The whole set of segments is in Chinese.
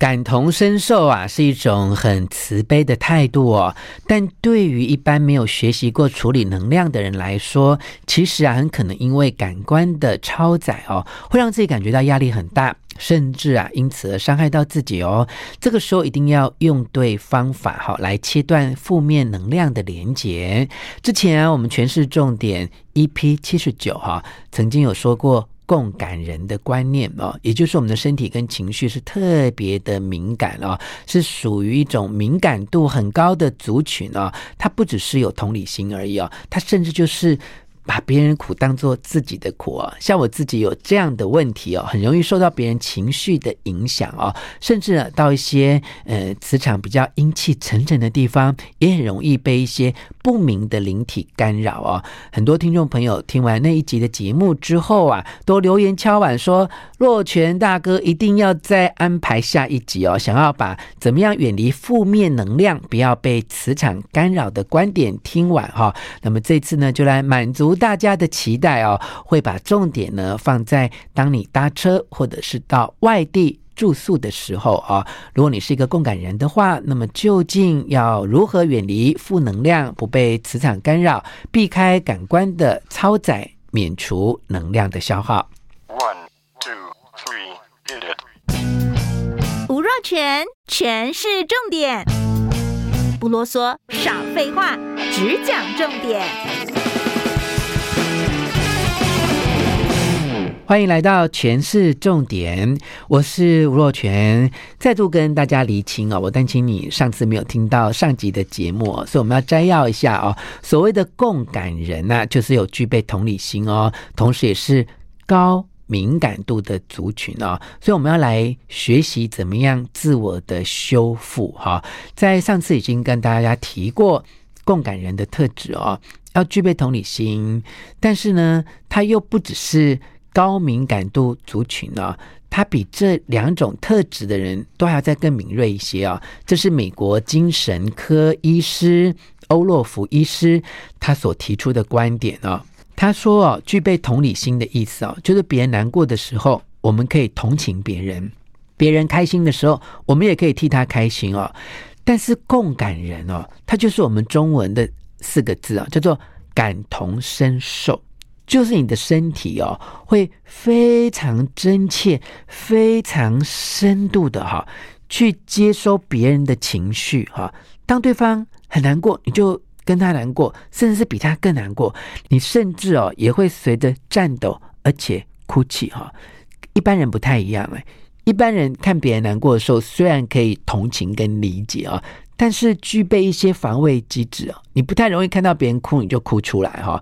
感同身受啊，是一种很慈悲的态度哦。但对于一般没有学习过处理能量的人来说，其实啊，很可能因为感官的超载哦，会让自己感觉到压力很大，甚至啊，因此而伤害到自己哦。这个时候一定要用对方法哈，来切断负面能量的连结。之前啊，我们诠释重点 EP 七十九哈，曾经有说过。共感人的观念哦，也就是我们的身体跟情绪是特别的敏感哦，是属于一种敏感度很高的族群哦。它不只是有同理心而已哦，它甚至就是。把别人苦当做自己的苦哦，像我自己有这样的问题哦，很容易受到别人情绪的影响哦，甚至，到一些呃磁场比较阴气沉沉的地方，也很容易被一些不明的灵体干扰哦。很多听众朋友听完那一集的节目之后啊，都留言敲碗说：“若泉大哥一定要再安排下一集哦，想要把怎么样远离负面能量，不要被磁场干扰的观点听完哈。”那么这次呢，就来满足。大家的期待哦，会把重点呢放在当你搭车或者是到外地住宿的时候啊。如果你是一个共感人的话，那么究竟要如何远离负能量，不被磁场干扰，避开感官的超载，免除能量的消耗？One, two, three, hit it. 吴若全，全是重点，不啰嗦，少废话，只讲重点。欢迎来到全市重点，我是吴若权，再度跟大家厘清哦，我担心你上次没有听到上集的节目，所以我们要摘要一下哦。所谓的共感人呢，就是有具备同理心哦，同时也是高敏感度的族群哦，所以我们要来学习怎么样自我的修复哈。在上次已经跟大家提过共感人的特质哦，要具备同理心，但是呢，它又不只是。高敏感度族群呢、他比这两种特质的人都还要再更敏锐一些啊、这是美国精神科医师欧洛弗医师他所提出的观点啊、他说啊，具备同理心的意思哦，就是别人难过的时候，我们可以同情别人；别人开心的时候，我们也可以替他开心哦。但是共感人哦，他就是我们中文的四个字啊，叫做感同身受。就是你的身体哦，会非常真切、非常深度的哈，去接收别人的情绪哈。当对方很难过，你就跟他难过，甚至是比他更难过。你甚至哦，也会随着颤抖而且哭泣哈。一般人不太一样哎，一般人看别人难过的时候，虽然可以同情跟理解啊，但是具备一些防卫机制啊，你不太容易看到别人哭你就哭出来哈。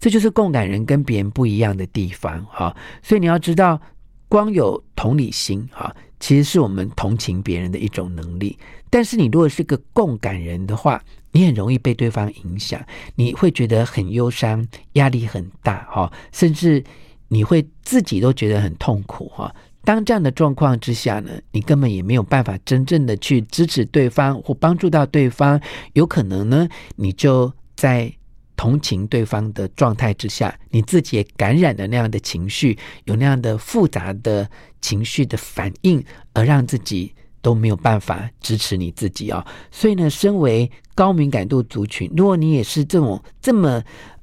这就是共感人跟别人不一样的地方哈，所以你要知道，光有同理心哈，其实是我们同情别人的一种能力。但是你如果是个共感人的话，你很容易被对方影响，你会觉得很忧伤，压力很大哈，甚至你会自己都觉得很痛苦哈。当这样的状况之下呢，你根本也没有办法真正的去支持对方或帮助到对方，有可能呢，你就在。同情对方的状态之下，你自己也感染了那样的情绪，有那样的复杂的情绪的反应，而让自己都没有办法支持你自己、哦。所以呢，身为高敏感度族群，如果你也是这种这么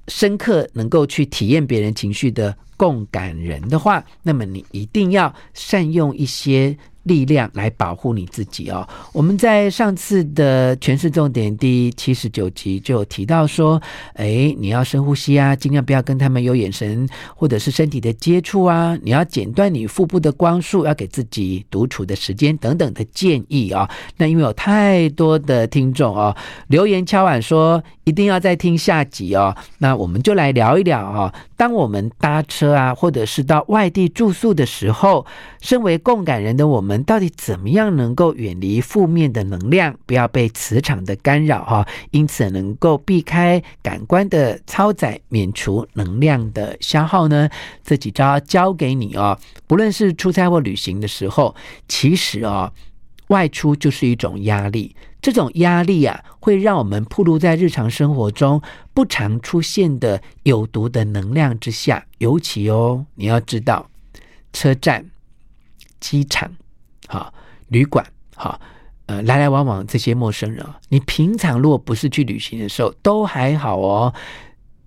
深刻能够去体验别人情绪的共感人的话，那么你一定要善用一些。力量来保护你自己哦。我们在上次的权式重点第七十九集就有提到说，哎，你要深呼吸啊，尽量不要跟他们有眼神或者是身体的接触啊。你要剪断你腹部的光束，要给自己独处的时间等等的建议啊。那因为有太多的听众哦，留言敲碗说一定要再听下集哦。那我们就来聊一聊啊。当我们搭车啊，或者是到外地住宿的时候，身为共感人的我们。到底怎么样能够远离负面的能量，不要被磁场的干扰哈？因此能够避开感官的超载，免除能量的消耗呢？这几招教给你哦。不论是出差或旅行的时候，其实哦，外出就是一种压力。这种压力啊，会让我们暴露在日常生活中不常出现的有毒的能量之下。尤其哦，你要知道，车站、机场。好，旅馆好，呃，来来往往这些陌生人，你平常如果不是去旅行的时候，都还好哦，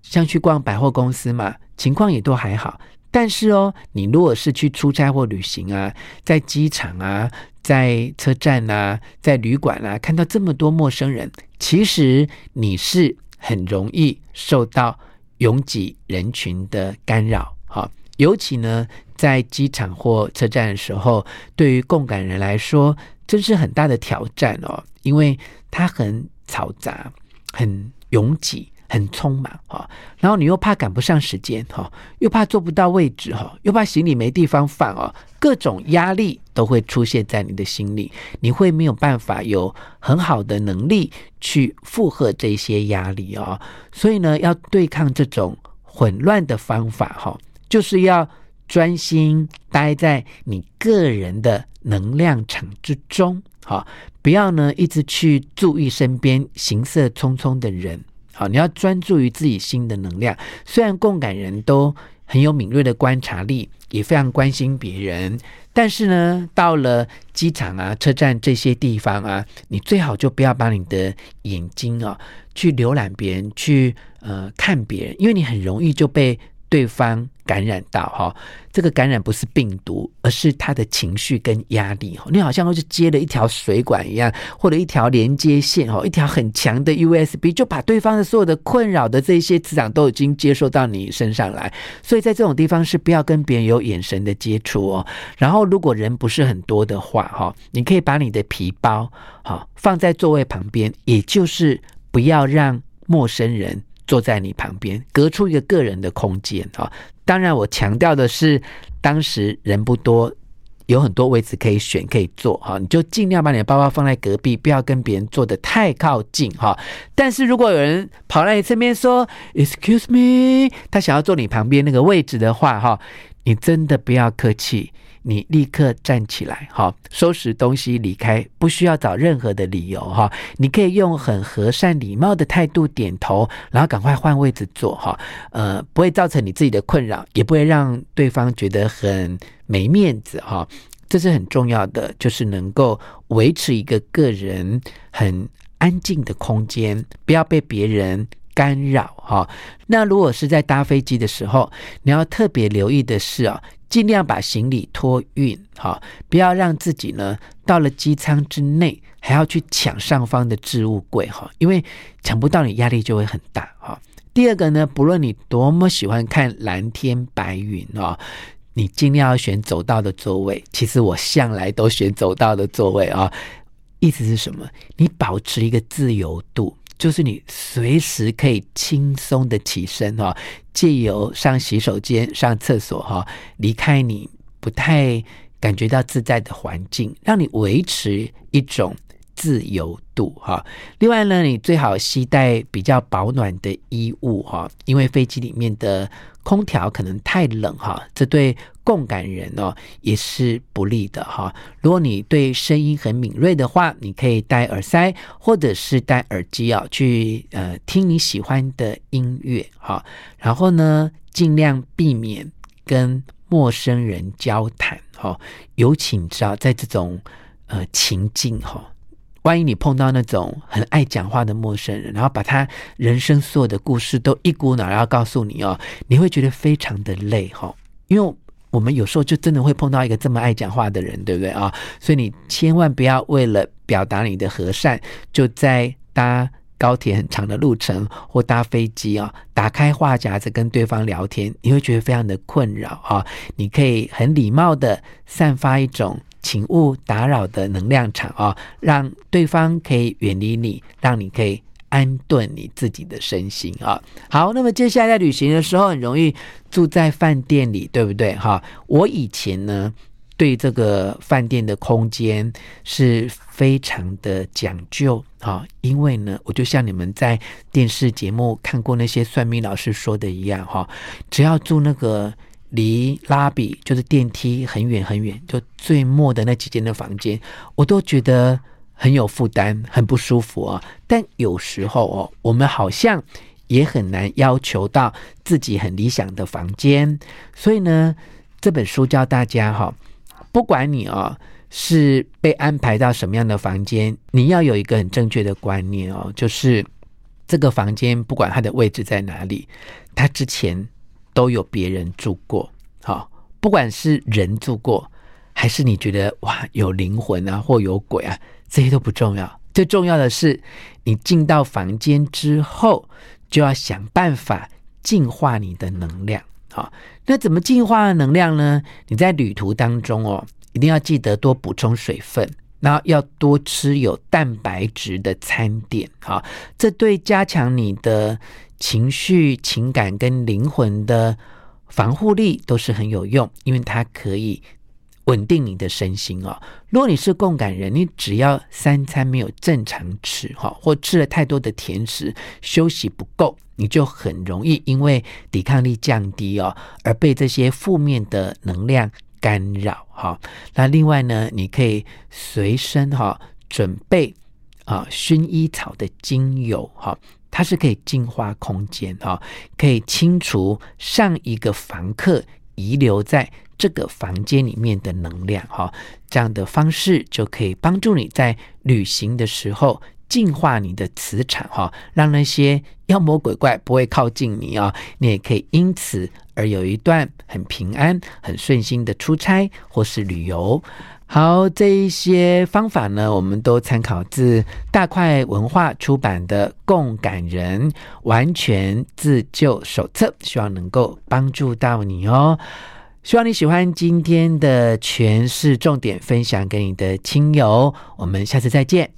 像去逛百货公司嘛，情况也都还好。但是哦，你如果是去出差或旅行啊，在机场啊，在车站啊，在旅馆啊，看到这么多陌生人，其实你是很容易受到拥挤人群的干扰。好，尤其呢，在机场或车站的时候，对于共感人来说，这是很大的挑战哦，因为它很嘈杂，很拥挤。很匆忙哈，然后你又怕赶不上时间哈，又怕坐不到位置哈，又怕行李没地方放哦，各种压力都会出现在你的心里，你会没有办法有很好的能力去负荷这些压力哦。所以呢，要对抗这种混乱的方法哈，就是要专心待在你个人的能量场之中哈，不要呢一直去注意身边行色匆匆的人。好，你要专注于自己心的能量。虽然共感人都很有敏锐的观察力，也非常关心别人，但是呢，到了机场啊、车站这些地方啊，你最好就不要把你的眼睛啊去浏览别人，去呃看别人，因为你很容易就被对方感染到哈，这个感染不是病毒，而是他的情绪跟压力哈。你好像是接了一条水管一样，或者一条连接线哈，一条很强的 USB，就把对方的所有的困扰的这些磁场都已经接受到你身上来。所以在这种地方是不要跟别人有眼神的接触哦。然后如果人不是很多的话哈，你可以把你的皮包哈放在座位旁边，也就是不要让陌生人。坐在你旁边，隔出一个个人的空间啊！当然，我强调的是，当时人不多，有很多位置可以选可以坐哈，你就尽量把你的包包放在隔壁，不要跟别人坐得太靠近哈。但是如果有人跑来你身边说 “excuse me”，他想要坐你旁边那个位置的话哈，你真的不要客气。你立刻站起来，哈，收拾东西离开，不需要找任何的理由，哈，你可以用很和善礼貌的态度点头，然后赶快换位置坐，哈，呃，不会造成你自己的困扰，也不会让对方觉得很没面子，哈，这是很重要的，就是能够维持一个个人很安静的空间，不要被别人干扰，哈。那如果是在搭飞机的时候，你要特别留意的是啊。尽量把行李托运，哈，不要让自己呢到了机舱之内还要去抢上方的置物柜，哈，因为抢不到你压力就会很大，哈。第二个呢，不论你多么喜欢看蓝天白云哦，你尽量要选走道的座位。其实我向来都选走道的座位啊，意思是什么？你保持一个自由度。就是你随时可以轻松的起身哈，借由上洗手间、上厕所哈，离开你不太感觉到自在的环境，让你维持一种自由度哈。另外呢，你最好携带比较保暖的衣物哈，因为飞机里面的空调可能太冷哈，这对共感人哦也是不利的哈。如果你对声音很敏锐的话，你可以戴耳塞或者是戴耳机啊，去呃听你喜欢的音乐哈。然后呢，尽量避免跟陌生人交谈哈，尤其你知道在这种呃情境哈。万一你碰到那种很爱讲话的陌生人，然后把他人生所有的故事都一股脑儿要告诉你哦，你会觉得非常的累哈。因为我们有时候就真的会碰到一个这么爱讲话的人，对不对啊？所以你千万不要为了表达你的和善，就在搭高铁很长的路程或搭飞机啊，打开话匣子跟对方聊天，你会觉得非常的困扰啊。你可以很礼貌的散发一种。请勿打扰的能量场啊，让对方可以远离你，让你可以安顿你自己的身心啊。好，那么接下来在旅行的时候，很容易住在饭店里，对不对？哈，我以前呢，对这个饭店的空间是非常的讲究啊，因为呢，我就像你们在电视节目看过那些算命老师说的一样，哈，只要住那个。离拉比就是电梯很远很远，就最末的那几间的房间，我都觉得很有负担，很不舒服啊。但有时候哦，我们好像也很难要求到自己很理想的房间。所以呢，这本书教大家哈，不管你哦是被安排到什么样的房间，你要有一个很正确的观念哦，就是这个房间不管它的位置在哪里，它之前都有别人住过，好，不管是人住过，还是你觉得哇有灵魂啊或有鬼啊，这些都不重要，最重要的是你进到房间之后，就要想办法净化你的能量。好，那怎么净化能量呢？你在旅途当中哦，一定要记得多补充水分，然后要多吃有蛋白质的餐点。好，这对加强你的情绪、情感跟灵魂的防护力都是很有用，因为它可以稳定你的身心哦。如果你是共感人，你只要三餐没有正常吃，哈，或吃了太多的甜食，休息不够。你就很容易因为抵抗力降低哦，而被这些负面的能量干扰哈。那另外呢，你可以随身哈准备啊薰衣草的精油哈，它是可以净化空间哈，可以清除上一个房客遗留在这个房间里面的能量哈。这样的方式就可以帮助你在旅行的时候。净化你的磁场哈，让那些妖魔鬼怪不会靠近你啊！你也可以因此而有一段很平安、很顺心的出差或是旅游。好，这一些方法呢，我们都参考自大块文化出版的《共感人完全自救手册》，希望能够帮助到你哦。希望你喜欢今天的诠释重点分享给你的亲友，我们下次再见。